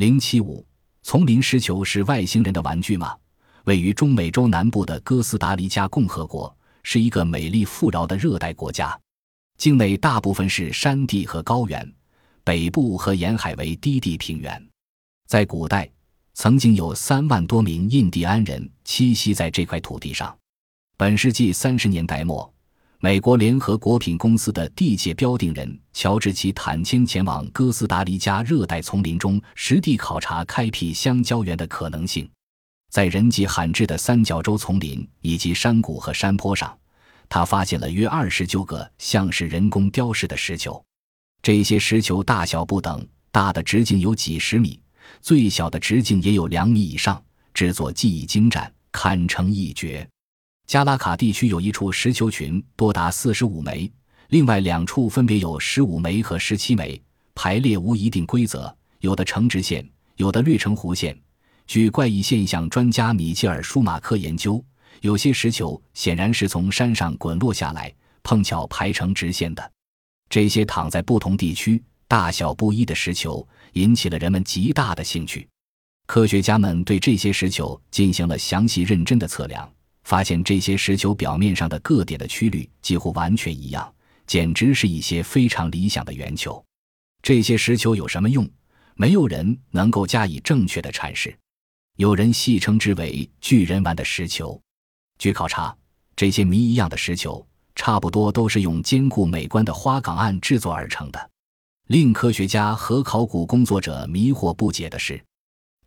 零七五，丛林石球是外星人的玩具吗？位于中美洲南部的哥斯达黎加共和国是一个美丽富饶的热带国家，境内大部分是山地和高原，北部和沿海为低地平原。在古代，曾经有三万多名印第安人栖息在这块土地上。本世纪三十年代末。美国联合果品公司的地界标定人乔治奇坦谦前往哥斯达黎加热带丛林中实地考察开辟香蕉园的可能性，在人迹罕至的三角洲丛林以及山谷和山坡上，他发现了约二十九个像是人工雕饰的石球。这些石球大小不等，大的直径有几十米，最小的直径也有两米以上，制作技艺精湛，堪称一绝。加拉卡地区有一处石球群，多达四十五枚；另外两处分别有十五枚和十七枚，排列无一定规则，有的呈直线，有的略成弧线。据怪异现象专家米切尔·舒马克研究，有些石球显然是从山上滚落下来，碰巧排成直线的。这些躺在不同地区、大小不一的石球，引起了人们极大的兴趣。科学家们对这些石球进行了详细认真的测量。发现这些石球表面上的各点的曲率几乎完全一样，简直是一些非常理想的圆球。这些石球有什么用？没有人能够加以正确的阐释。有人戏称之为“巨人丸”的石球。据考察，这些谜一样的石球差不多都是用坚固美观的花岗岩制作而成的。令科学家和考古工作者迷惑不解的是。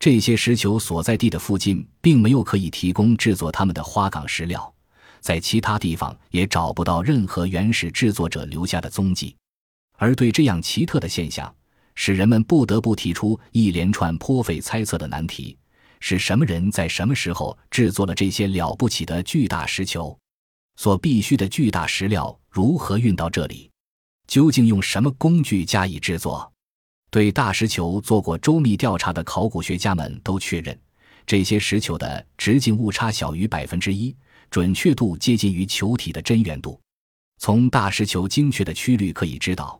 这些石球所在地的附近并没有可以提供制作它们的花岗石料，在其他地方也找不到任何原始制作者留下的踪迹。而对这样奇特的现象，使人们不得不提出一连串颇费猜测的难题：是什么人在什么时候制作了这些了不起的巨大石球？所必需的巨大石料如何运到这里？究竟用什么工具加以制作？对大石球做过周密调查的考古学家们都确认，这些石球的直径误差小于百分之一，准确度接近于球体的真圆度。从大石球精确的曲率可以知道，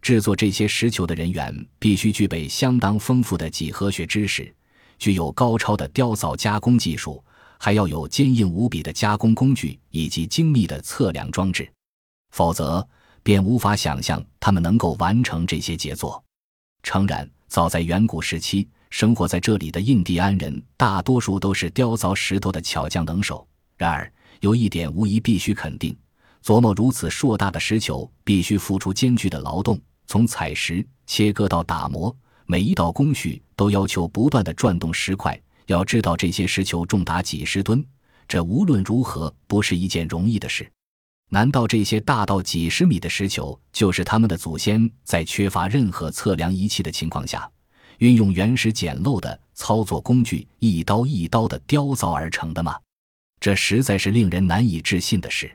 制作这些石球的人员必须具备相当丰富的几何学知识，具有高超的雕凿加工技术，还要有坚硬无比的加工工具以及精密的测量装置，否则便无法想象他们能够完成这些杰作。诚然，早在远古时期，生活在这里的印第安人大多数都是雕凿石头的巧匠能手。然而，有一点无疑必须肯定：琢磨如此硕大的石球，必须付出艰巨的劳动。从采石、切割到打磨，每一道工序都要求不断的转动石块。要知道，这些石球重达几十吨，这无论如何不是一件容易的事。难道这些大到几十米的石球，就是他们的祖先在缺乏任何测量仪器的情况下，运用原始简陋的操作工具一刀一刀的雕凿而成的吗？这实在是令人难以置信的事。